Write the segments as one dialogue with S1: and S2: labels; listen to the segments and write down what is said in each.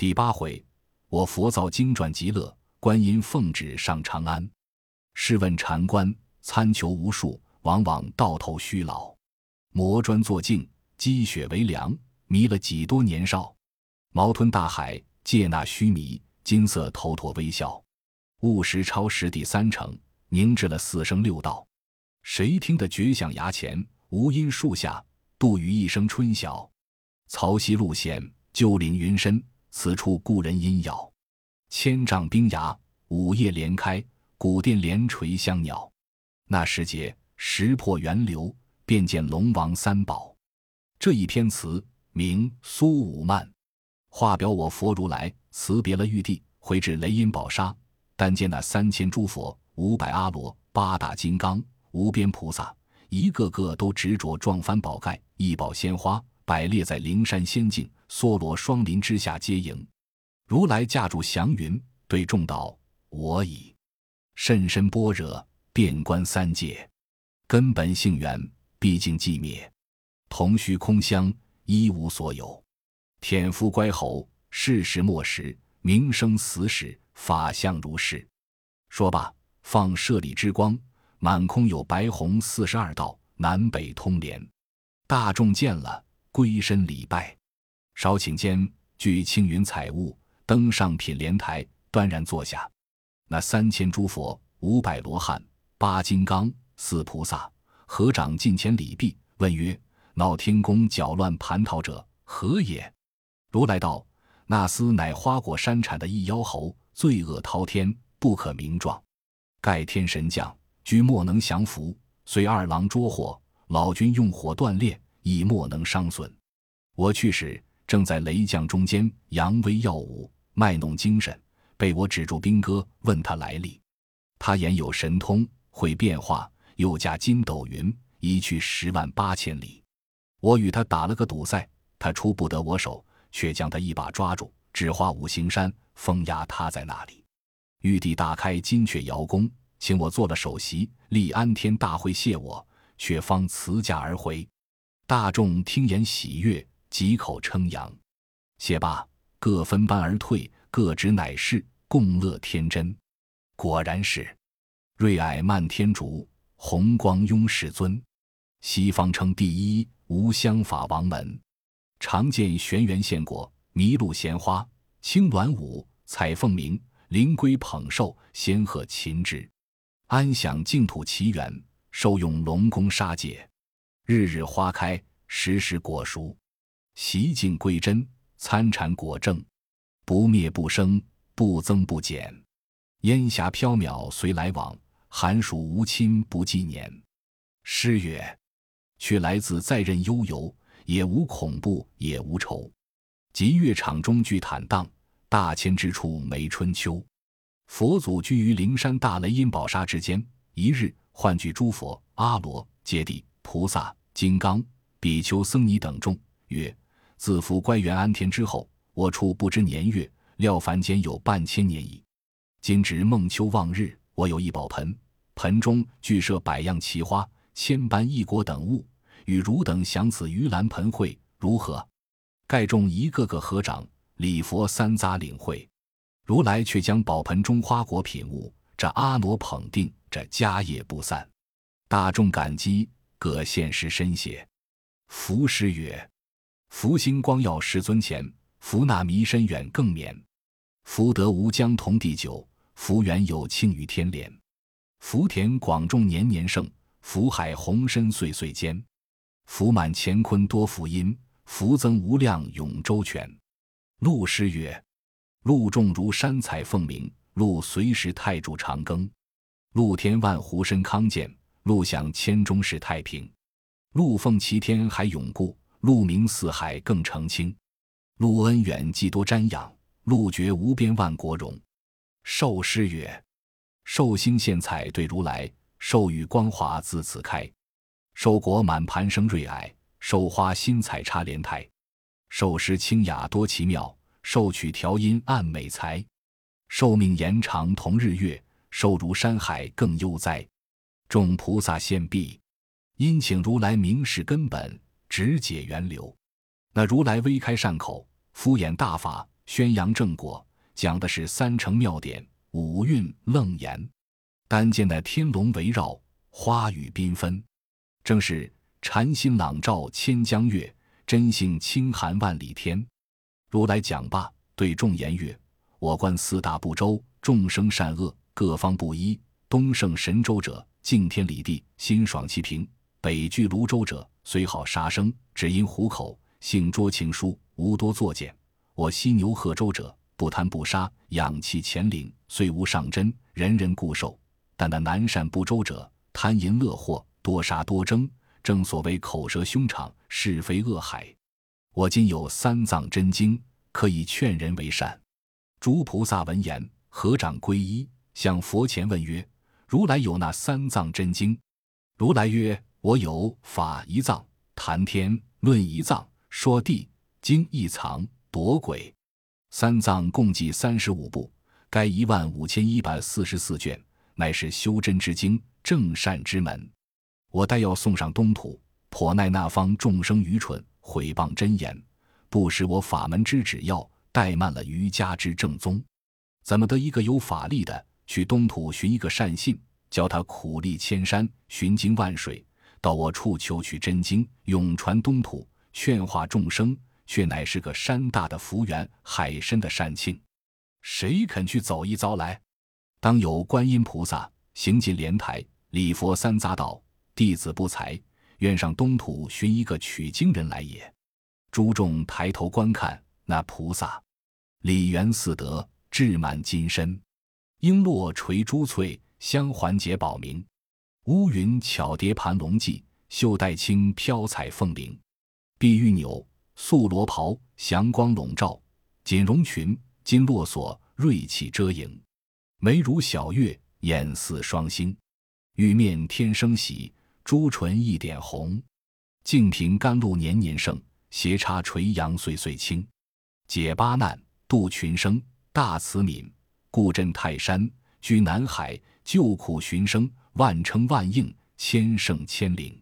S1: 第八回，我佛造经传极乐，观音奉旨上长安。试问禅官，参求无数，往往到头虚劳。磨砖作镜，积雪为梁，迷了几多年少。毛吞大海，借那虚弥，金色头陀微笑。悟时超十地三成，凝滞了四声六道。谁听得绝响崖前，无音树下，杜宇一声春晓。曹溪路险，旧岭云深，此处故人音杳。千丈冰崖，午夜连开，古殿连垂香鸟。那时节，石破源流，便见龙王三宝。这一篇词名《苏武曼》，话表我佛如来辞别了玉帝，回至雷音宝刹，但见那三千诸佛、五百阿罗、八大金刚、无边菩萨，一个个都执着撞翻宝盖，一宝鲜花。摆列在灵山仙境梭罗双林之下接迎，如来驾住祥云，对众道：“我已甚深般若，遍观三界，根本性缘毕竟寂灭，同虚空相，一无所有。天夫乖猴，世事末时，名生死史，法相如是。”说罢，放舍利之光，满空有白红四十二道，南北通连。大众见了。归身礼拜，少顷间，具青云彩雾，登上品莲台，端然坐下。那三千诸佛、五百罗汉、八金刚、四菩萨，合掌近前礼毕，问曰：“闹天宫搅乱蟠桃者何也？”如来道：“那厮乃花果山产的一妖猴，罪恶滔天，不可名状。盖天神将，居莫能降服，随二郎捉获，老君用火锻炼。”亦莫能伤损。我去时，正在雷将中间扬威耀武，卖弄精神，被我止住兵戈，问他来历。他言有神通，会变化，又驾筋斗云，一去十万八千里。我与他打了个赌赛，他出不得我手，却将他一把抓住，指花五行山，封压他在那里。玉帝大开金阙瑶宫，请我做了首席，立安天大会谢我，却方辞驾而回。大众听言喜悦，几口称扬。谢罢，各分班而退，各执乃是共乐天真。果然是瑞霭漫天竺，红光拥世尊。西方称第一，无相法王门。常见玄元献果，麋鹿衔花，青鸾舞，彩凤鸣，灵龟捧寿，仙鹤擒之。安享净土奇缘，受用龙宫杀戒。日日花开，时时果熟，习境归真，参禅果正，不灭不生，不增不减。烟霞缥缈随来往，寒暑无亲不计年。诗曰：“却来自在任悠游，也无恐怖也无愁。集乐场中俱坦荡，大千之处没春秋。”佛祖居于灵山大雷音宝刹之间，一日唤聚诸佛、阿罗、揭谛、菩萨。金刚、比丘、僧尼等众曰：“自服乖元安天之后，我处不知年月，料凡间有半千年矣。今值孟秋望日，我有一宝盆，盆中具设百样奇花、千般异果等物，与汝等享此盂兰盆会，如何？”盖众一个个合掌礼佛三匝领会。如来却将宝盆中花果品物，这阿傩捧定，这家业不散。大众感激。各现实深谢，福师曰：“福星光耀师尊前，福纳弥深远更绵。福德无疆同地久，福缘有庆于天连。福田广种年年盛，福海洪深岁岁坚。福满乾坤多福音，福增无量永周全。”陆师曰：“陆众如山彩凤鸣，陆随时太柱长庚，陆天万湖深康健。”陆享千钟世太平，陆奉齐天还永固，陆明四海更澄清，陆恩远既多瞻仰，陆绝无边万国荣。寿诗曰：“寿星献彩对如来，寿与光华自此开。寿果满盘生瑞霭，寿花新彩插莲台。寿诗清雅多奇妙，寿曲调音暗美才。寿命延长同日月，寿如山海更悠哉。”众菩萨现毕，因请如来明示根本，直解源流。那如来微开善口，敷衍大法，宣扬正果，讲的是三乘妙典、五蕴楞严。但见那天龙围绕，花雨缤纷，正是禅心朗照千江月，真性清寒万里天。如来讲罢，对众言曰：“我观四大部洲，众生善恶各方不一。东胜神州者，敬天理地，心爽气平；北据泸州者，虽好杀生，只因虎口，性拙情疏，无多作践。我西牛贺州者，不贪不杀，养气乾灵，虽无上真，人人固受。但那南赡部洲者，贪淫乐祸，多杀多争，正所谓口舌凶场，是非恶海。我今有三藏真经，可以劝人为善。”诸菩萨闻言，合掌皈依，向佛前问曰：“如来有那三藏真经？”如来曰：“我有法一藏、谈天论一藏、说地经一藏。”夺鬼，三藏共计三十五部，该一万五千一百四十四卷，乃是修真之经，正善之门。我待要送上东土，颇奈那方众生愚蠢，毁谤真言，不识我法门之旨要，怠慢了瑜伽之正宗。怎么得一个有法力的去东土寻一个善信，教他苦历千山，寻经万水，到我处求取真经，永传东土，劝化众生？却乃是个山大的福缘，海深的善庆，谁肯去走一遭来？当有观音菩萨行进莲台，礼佛三匝道：“弟子不才，愿上东土寻一个取经人来也。”诸众抬头观看那菩萨，礼圆四德，志满金身，璎珞垂珠翠，香环结宝明，乌云巧叠盘龙髻，袖带轻飘彩凤翎，碧玉纽。素罗袍，祥光笼罩；锦绒裙，金络锁，瑞气遮影。眉如小月，眼似双星。玉面天生喜，朱唇一点红。净瓶甘露年年盛，斜插垂杨岁岁青。解八难，度群生，大慈悯，故镇泰山，居南海，救苦寻生，万称万应，千圣千灵。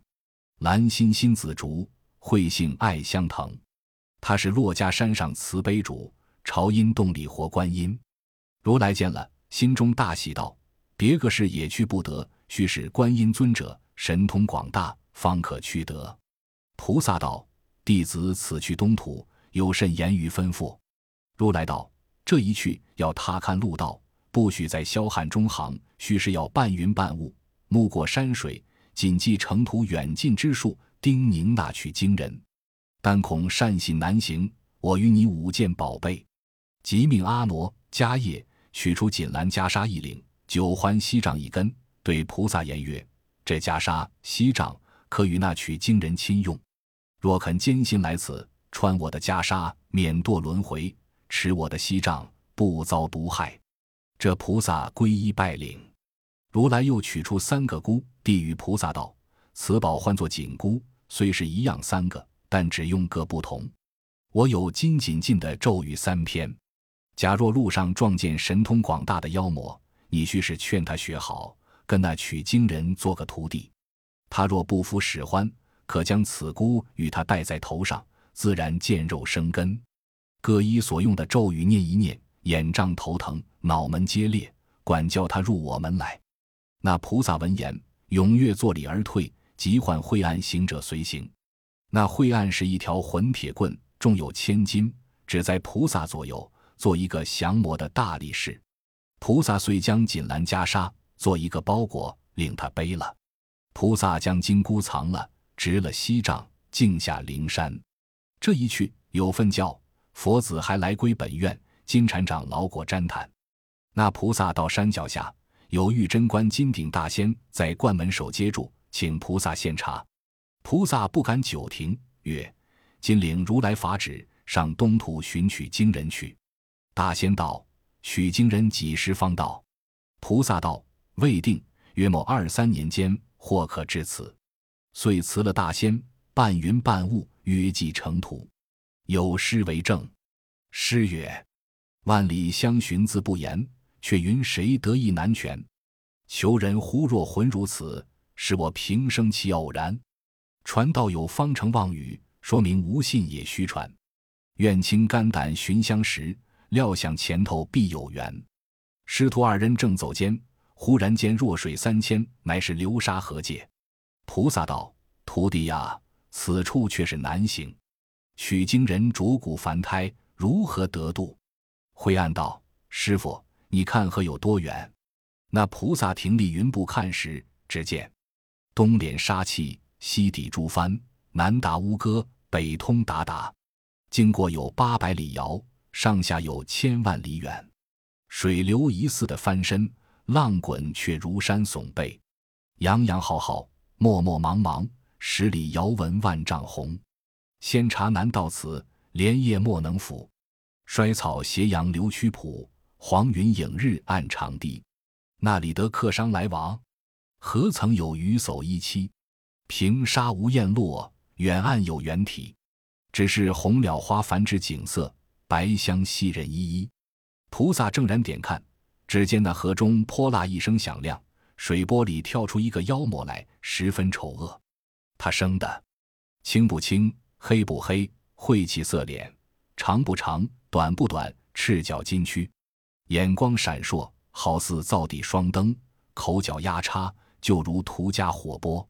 S1: 兰心心紫竹，慧性爱相腾。他是珞珈山上慈悲主，朝阴洞里活观音。如来见了，心中大喜，道：“别个事也去不得，须是观音尊者神通广大，方可去得。”菩萨道：“弟子此去东土，有甚言语吩咐？”如来道：“这一去要踏勘路道，不许在霄汉中行，须是要半云半雾，目过山水，谨记程途远近之术，叮咛那取经人。”但恐善信难行，我与你五件宝贝，即命阿傩迦叶取出锦兰袈裟一领，九环锡杖一根，对菩萨言曰：“这袈裟、锡杖可与那取经人亲用。若肯艰辛来此，穿我的袈裟，免堕轮回；持我的锡杖，不遭毒害。”这菩萨皈依拜领。如来又取出三个箍，递与菩萨道：“此宝唤作紧箍，虽是一样三个。”但只用各不同。我有金紧禁的咒语三篇。假若路上撞见神通广大的妖魔，你须是劝他学好，跟那取经人做个徒弟。他若不服使唤，可将此箍与他戴在头上，自然见肉生根。各依所用的咒语念一念，眼胀头疼，脑门皆裂，管教他入我门来。那菩萨闻言，踊跃作礼而退，即唤晦暗行者随行。那晦暗是一条混铁棍，重有千斤，只在菩萨左右，做一个降魔的大力士。菩萨遂将锦兰袈裟做一个包裹，令他背了。菩萨将金箍藏了，执了锡杖，径下灵山。这一去有份教，佛子还来归本院，金蝉长老果瞻谈。那菩萨到山脚下，有玉贞观金顶大仙在观门首接住，请菩萨献茶。菩萨不敢久停，曰：“金陵如来法旨，上东土寻取经人去。”大仙道：“取经人几时方到？”菩萨道：“未定，约某二三年间，或可至此。”遂辞了大仙，半云半雾，约即成土。有诗为证：诗曰：“万里相寻自不言，却云谁得意难全？求人忽若魂如此，使我平生其偶然。”传道有方成妄语，说明无信也虚传。愿倾肝胆寻相识，料想前头必有缘。师徒二人正走间，忽然间弱水三千，乃是流沙河界。菩萨道：“徒弟呀，此处却是难行。取经人主骨凡胎，如何得度？”灰暗道：“师傅，你看河有多远？”那菩萨停立云步看时，只见东连沙气，西抵诸帆，南达乌戈，北通鞑靼，经过有八百里遥，上下有千万里远。水流疑似的翻身，浪滚却如山耸背，洋洋浩浩，漠漠茫茫，十里遥闻万丈红。仙茶难到此，莲叶莫能抚。衰草斜阳流曲浦，黄云影日暗长堤。那里得客商来往？何曾有鱼叟一栖？平沙无雁落，远岸有猿啼。只是红蓼花繁殖景色，白香袭人依依。菩萨正然点看，只见那河中泼辣一声响亮，水波里跳出一个妖魔来，十分丑恶。他生的青不青，黑不黑，晦气色脸，长不长，短不短，赤脚金躯，眼光闪烁，好似灶底双灯；口角压叉，就如涂家火波。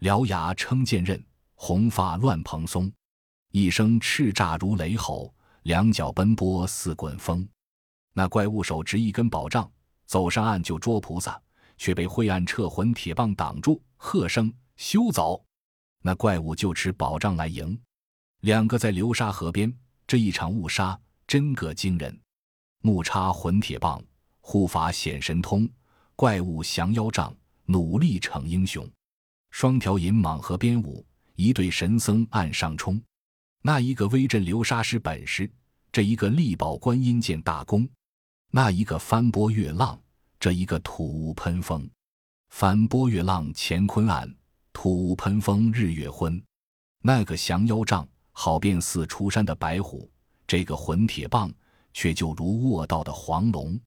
S1: 獠牙撑剑刃，红发乱蓬松，一声叱咤如雷吼，两脚奔波似滚风。那怪物手执一根宝杖，走上岸就捉菩萨，却被晦暗撤魂铁棒挡住，喝声休走！那怪物就持宝杖来迎。两个在流沙河边，这一场误杀真个惊人。木叉混铁棒，护法显神通；怪物降妖杖，努力逞英雄。双条银蟒河边舞，一对神僧岸上冲。那一个威震流沙施本事，这一个力保观音见大功。那一个翻波越浪，这一个吐雾喷风，翻波越浪乾坤暗，土雾喷风日月昏。那个降妖杖好便似出山的白虎，这个混铁棒却就如卧倒的黄龙。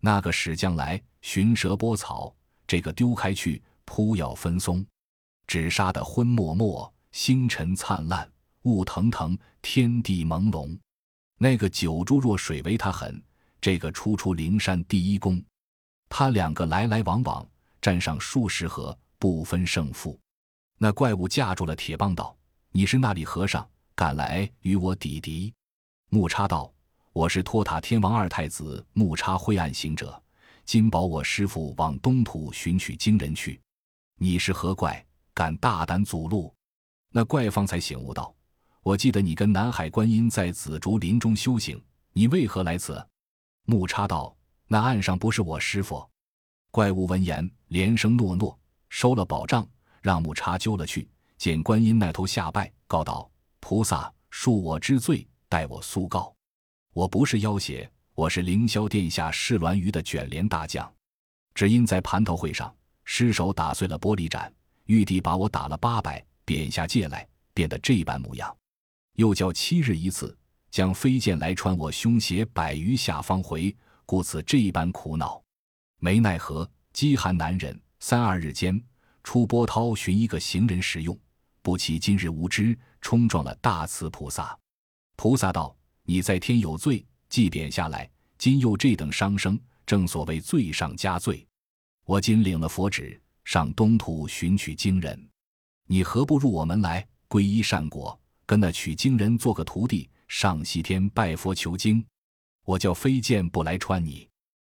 S1: 那个使将来寻蛇拨草，这个丢开去扑咬分松，只杀得昏漠漠，星辰灿烂，雾腾腾，天地朦胧。那个九珠若水为他狠。这个初出灵山第一功，他两个来来往往，战上数十合，不分胜负。那怪物架住了铁棒，道：“你是那里和尚，敢来与我抵敌？”木叉道：“我是托塔天王二太子木叉灰暗行者，今保我师父往东土寻取经人去。你是何怪，敢大胆阻路？”那怪方才醒悟道：“我记得你跟南海观音在紫竹林中修行，你为何来此？”木叉道：“那岸上不是我师傅。”怪物闻言连声诺诺，收了宝杖，让木叉揪了去。见观音那头下拜，告道：“菩萨恕我之罪，待我速告。我不是妖邪，我是凌霄殿下释鸾鱼的卷帘大将。只因在蟠桃会上失手打碎了玻璃盏，玉帝把我打了八百，贬下界来，变得这般模样。又叫七日一次。”将飞剑来穿我胸胁百余下方回，故此这般苦恼，没奈何，饥寒难忍。三二日间，出波涛寻一个行人食用，不期今日无知，冲撞了大慈菩萨。菩萨道：“你在天有罪，即贬下来，今又这等伤生，正所谓罪上加罪。我今领了佛旨，上东土寻取经人，你何不入我门来，皈依善果，跟那取经人做个徒弟？”上西天拜佛求经，我叫飞剑不来穿你。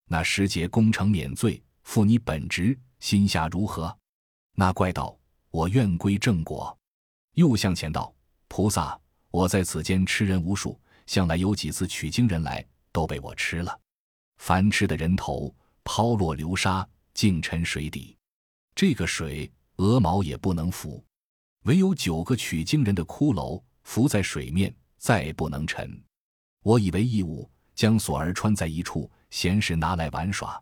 S1: 那时节功成免罪，负你本职，心下如何？那怪道：“我愿归正果。”又向前道：“菩萨，我在此间吃人无数，向来有几次取经人来，都被我吃了。凡吃的人头抛落流沙，尽沉水底。这个水鹅毛也不能浮，唯有九个取经人的骷髅浮在水面。”再不能沉，我以为义务将锁儿穿在一处，闲时拿来玩耍。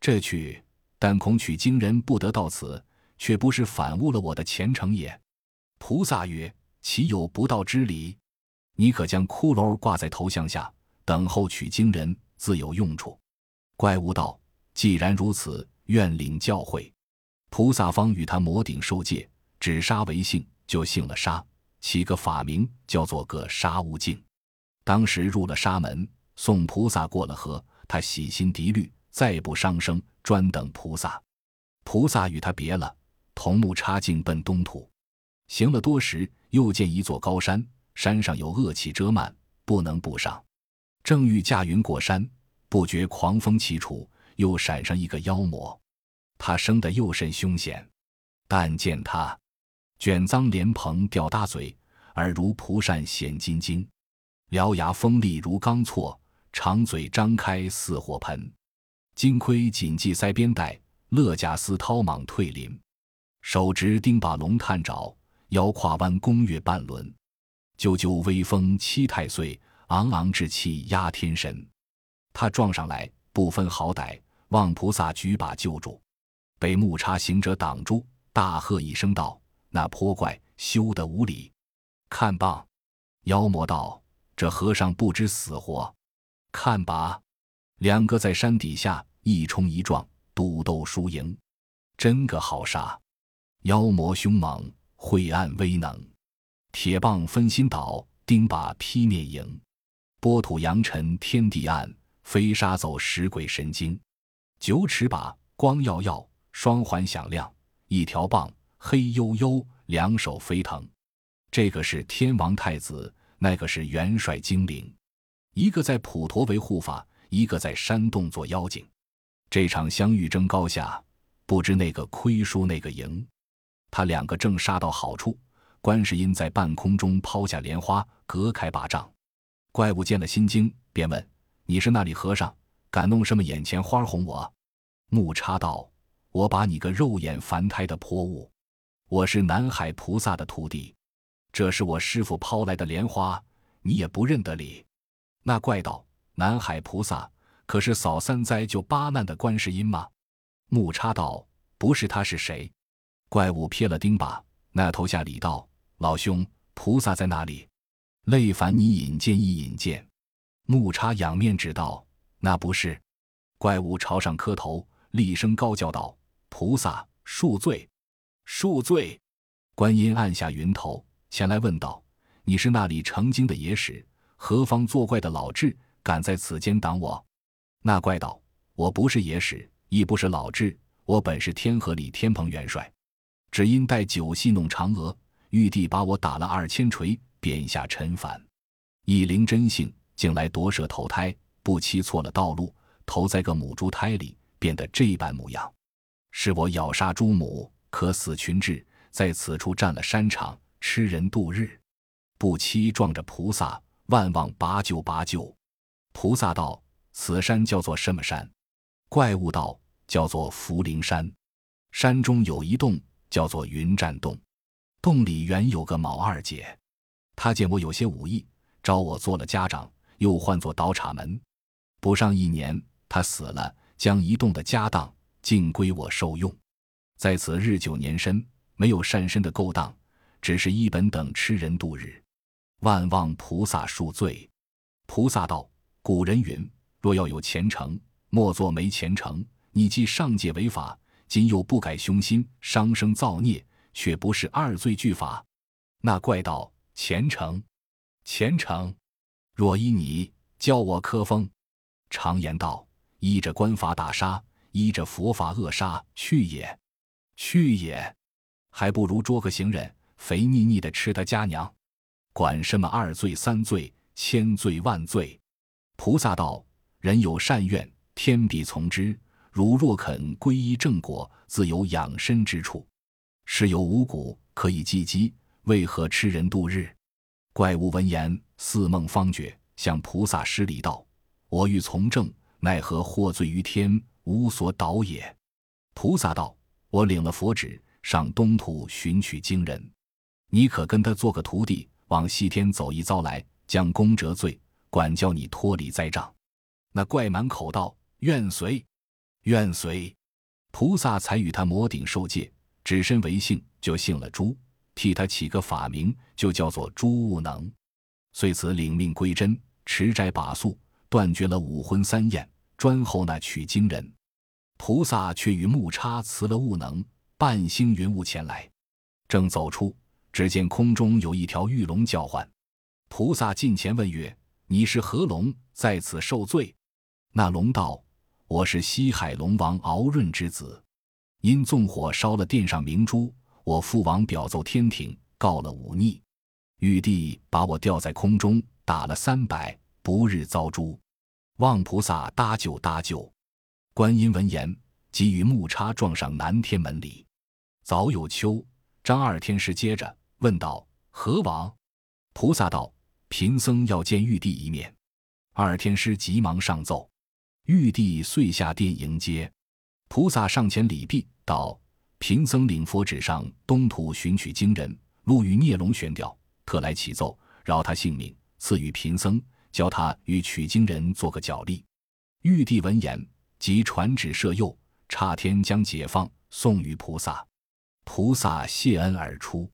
S1: 这去，但恐取经人不得到此，却不是反误了我的前程也。菩萨曰：“岂有不道之理？你可将骷髅挂在头像下，等候取经人，自有用处。”怪物道：“既然如此，愿领教诲。”菩萨方与他摩顶受戒，只杀为姓，就姓了杀。起个法名叫做个杀悟净，当时入了沙门，送菩萨过了河，他洗心涤虑，再不伤生，专等菩萨。菩萨与他别了，同木叉径奔东土。行了多时，又见一座高山，山上有恶气遮满，不能步上。正欲驾云过山，不觉狂风起处，又闪上一个妖魔。他生得又甚凶险，但见他卷脏莲蓬吊大嘴，耳如蒲扇显金睛，獠牙锋利如钢锉，长嘴张开似火盆，金盔紧系腮边带，勒甲丝绦蟒退鳞，手执钉把龙探爪。腰胯弯弓月半轮，啾啾微风七太岁，昂昂志气压天神。他撞上来，不分好歹，望菩萨举把救住。被木叉行者挡住，大喝一声道：“那泼怪，休得无礼！看棒！”妖魔道：“这和尚不知死活，看吧！”两个在山底下一冲一撞，赌斗输赢，真个好杀！妖魔凶猛。晦暗威能，铁棒分心倒，钉把劈灭影，波土扬尘天地暗，飞沙走石鬼神经。九尺把光耀耀，双环响亮，一条棒黑幽幽，两手飞腾。这个是天王太子，那个是元帅精灵，一个在普陀为护法，一个在山洞做妖精。这场相遇争高下，不知那个亏输那个赢。他两个正杀到好处，观世音在半空中抛下莲花，隔开八丈。怪物见了心惊，便问：“你是那里和尚？敢弄什么眼前花哄我？”木叉道：“我把你个肉眼凡胎的泼物！我是南海菩萨的徒弟，这是我师傅抛来的莲花，你也不认得理。”那怪道：“南海菩萨可是扫三灾救八难的观世音吗？”木叉道：“不是他是谁？”怪物瞥了钉耙，那头下礼道：“老兄，菩萨在哪里？累烦你引荐一引荐。”木叉仰面指道：“那不是。”怪物朝上磕头，厉声高叫道：“菩萨恕罪，恕罪！”观音按下云头，前来问道：“你是那里成精的野史？何方作怪的老智？敢在此间挡我？”那怪道：“我不是野史，亦不是老智，我本是天河里天蓬元帅。”只因带酒戏弄嫦娥，玉帝把我打了二千锤，贬下尘凡。一灵真性，竟来夺舍投胎，不期错了道路，投在个母猪胎里，变得这般模样。是我咬杀猪母，可死群治，在此处占了山场，吃人度日。不期撞着菩萨，万望拔救拔救。菩萨道：“此山叫做什么山？”怪物道：“叫做福陵山。山中有一洞。”叫做云栈洞，洞里原有个卯二姐，她见我有些武艺，招我做了家长，又唤作倒插门。不上一年，她死了，将一洞的家当尽归我受用。在此日久年深，没有善身的勾当，只是一本等吃人度日。万望菩萨恕罪。菩萨道：古人云，若要有前程，莫做没前程。你既上界违法。今又不改凶心，伤生造孽，却不是二罪俱罚。那怪道：“虔诚，虔诚，若依你教我科风。常言道：依着官法打杀，依着佛法扼杀，去也，去也，还不如捉个行人，肥腻腻的吃他家娘。管什么二罪三罪，千罪万罪。菩萨道：人有善愿，天必从之。”汝若肯皈依正果，自有养身之处。是有五谷可以济饥，为何吃人度日？怪物闻言，似梦方觉，向菩萨施礼道：“我欲从政，奈何获罪于天，无所导也。”菩萨道：“我领了佛旨，上东土寻取经人，你可跟他做个徒弟，往西天走一遭来，将功折罪，管教你脱离灾障。”那怪满口道：“愿随。”愿随，菩萨才与他摩顶受戒，只身为姓，就姓了朱，替他起个法名，就叫做朱悟能。遂此领命归真，持斋把素，断绝了五荤三宴，专候那取经人。菩萨却与木叉辞了悟能，半星云雾前来。正走出，只见空中有一条玉龙叫唤。菩萨近前问曰：“你是何龙，在此受罪？”那龙道：“我是西海龙王敖润之子，因纵火烧了殿上明珠，我父王表奏天庭，告了忤逆，玉帝把我吊在空中，打了三百，不日遭诛。望菩萨搭救搭救。”观音闻言，即与木叉撞上南天门里。早有秋，张二天师接着问道：“何往？”菩萨道：“贫僧要见玉帝一面。”二天师急忙上奏。玉帝遂下殿迎接，菩萨上前礼毕，道：“贫僧领佛旨上东土寻取经人，路遇孽龙悬吊，特来启奏，饶他性命，赐予贫僧，教他与取经人做个脚力。”玉帝闻言，即传旨赦宥，差天将解放，送与菩萨。菩萨谢恩而出，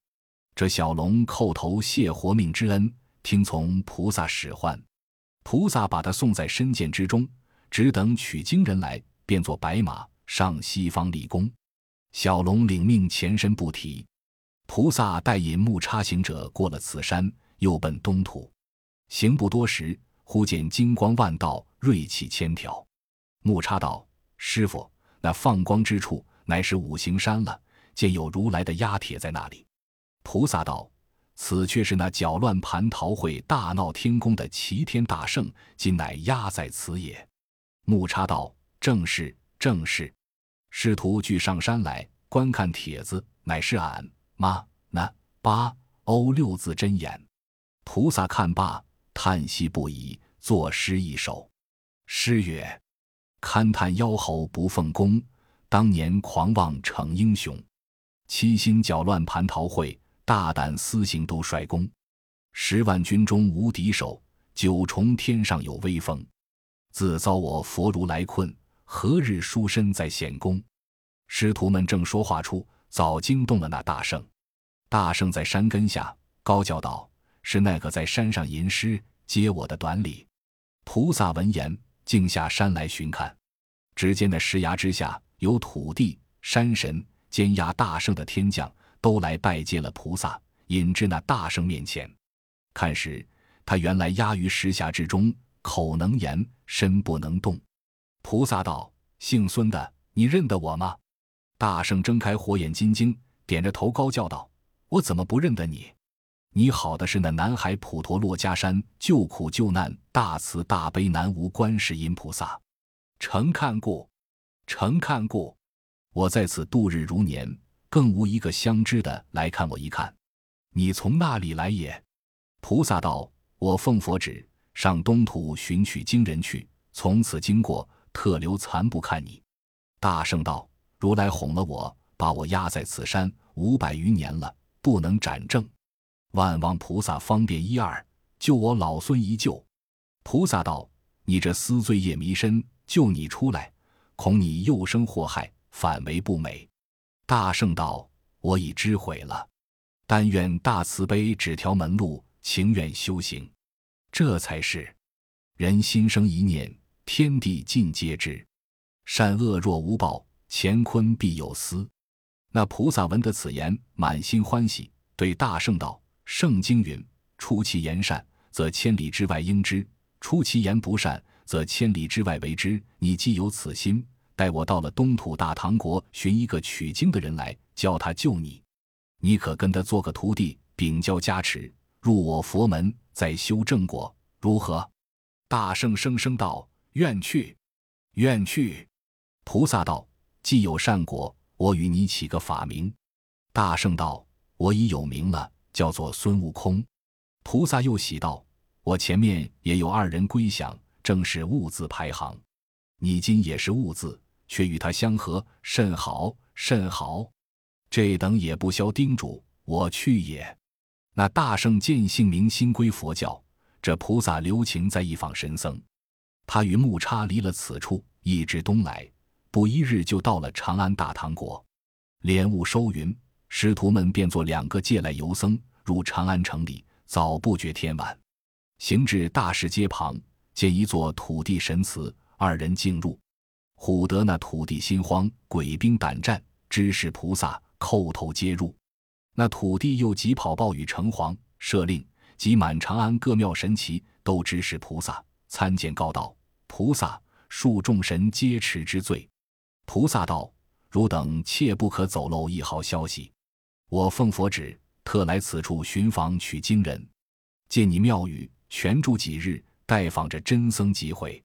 S1: 这小龙叩头谢活命之恩，听从菩萨使唤。菩萨把他送在深涧之中。只等取经人来，变作白马上西方立功。小龙领命前身不提。菩萨带引木叉行者过了此山，又奔东土。行不多时，忽见金光万道，锐气千条。木叉道：“师傅，那放光之处，乃是五行山了。见有如来的压帖在那里。”菩萨道：“此却是那搅乱蟠桃会、大闹天宫的齐天大圣，今乃压在此也。”木叉道：“正是，正是。”师徒俱上山来观看帖子，乃是俺妈那八欧六字真言。菩萨看罢，叹息不已，作诗一首。诗曰：“勘探妖猴不奉公，当年狂妄逞英雄，七星搅乱蟠桃会，大胆私行都率宫。十万军中无敌手，九重天上有威风。”自遭我佛如来困，何日书身在显宫？师徒们正说话处，早惊动了那大圣。大圣在山根下高叫道：“是那个在山上吟诗接我的短礼。”菩萨闻言，径下山来寻看。只见那石崖之下，有土地、山神、监压大圣的天将，都来拜见了菩萨，引至那大圣面前。看时，他原来压于石匣之中。口能言，身不能动。菩萨道：“姓孙的，你认得我吗？”大圣睁开火眼金睛，点着头高叫道：“我怎么不认得你？你好的是那南海普陀珞珈山救苦救难大慈大悲南无观世音菩萨。诚看过，诚看过。我在此度日如年，更无一个相知的来看我一看。你从那里来也？”菩萨道：“我奉佛旨。”上东土寻取经人去，从此经过，特留残部看你。大圣道：“如来哄了我，把我压在此山五百余年了，不能斩正。万望菩萨方便一二，救我老孙一救。”菩萨道：“你这私罪业弥深，救你出来，恐你又生祸害，反为不美。”大圣道：“我已知悔了，但愿大慈悲指条门路，情愿修行。”这才是，人心生一念，天地尽皆知。善恶若无报，乾坤必有私。那菩萨闻得此言，满心欢喜，对大圣道：“圣经云：出其言善，则千里之外应之；出其言不善，则千里之外为之。你既有此心，待我到了东土大唐国，寻一个取经的人来，教他救你。你可跟他做个徒弟，禀教加持。”入我佛门，再修正果，如何？大圣声声道：“愿去，愿去。”菩萨道：“既有善果，我与你起个法名。”大圣道：“我已有名了，叫做孙悟空。”菩萨又喜道：“我前面也有二人归降，正是悟字排行。你今也是悟字，却与他相合，甚好，甚好。这等也不消叮嘱，我去也。”那大圣见性明心归佛教，这菩萨留情在一访神僧。他与木叉离了此处，一直东来，不一日就到了长安大唐国。莲雾收云，师徒们便作两个借来游僧入长安城里，早不觉天晚，行至大市街旁，见一座土地神祠，二人进入，唬得那土地心慌，鬼兵胆战，知是菩萨，叩头接入。那土地又急跑报与城隍，设令，及满长安各庙神奇斗知使菩萨，参见告道：“菩萨，恕众神皆持之罪。”菩萨道：“汝等切不可走漏一毫消息。我奉佛旨，特来此处寻访取经人。借你庙宇全住几日，待访着真僧即回。”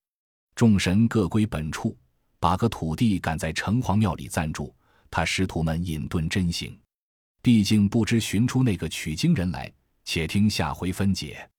S1: 众神各归本处，把个土地赶在城隍庙里暂住。他师徒们隐遁真行，毕竟不知寻出那个取经人来。且听下回分解。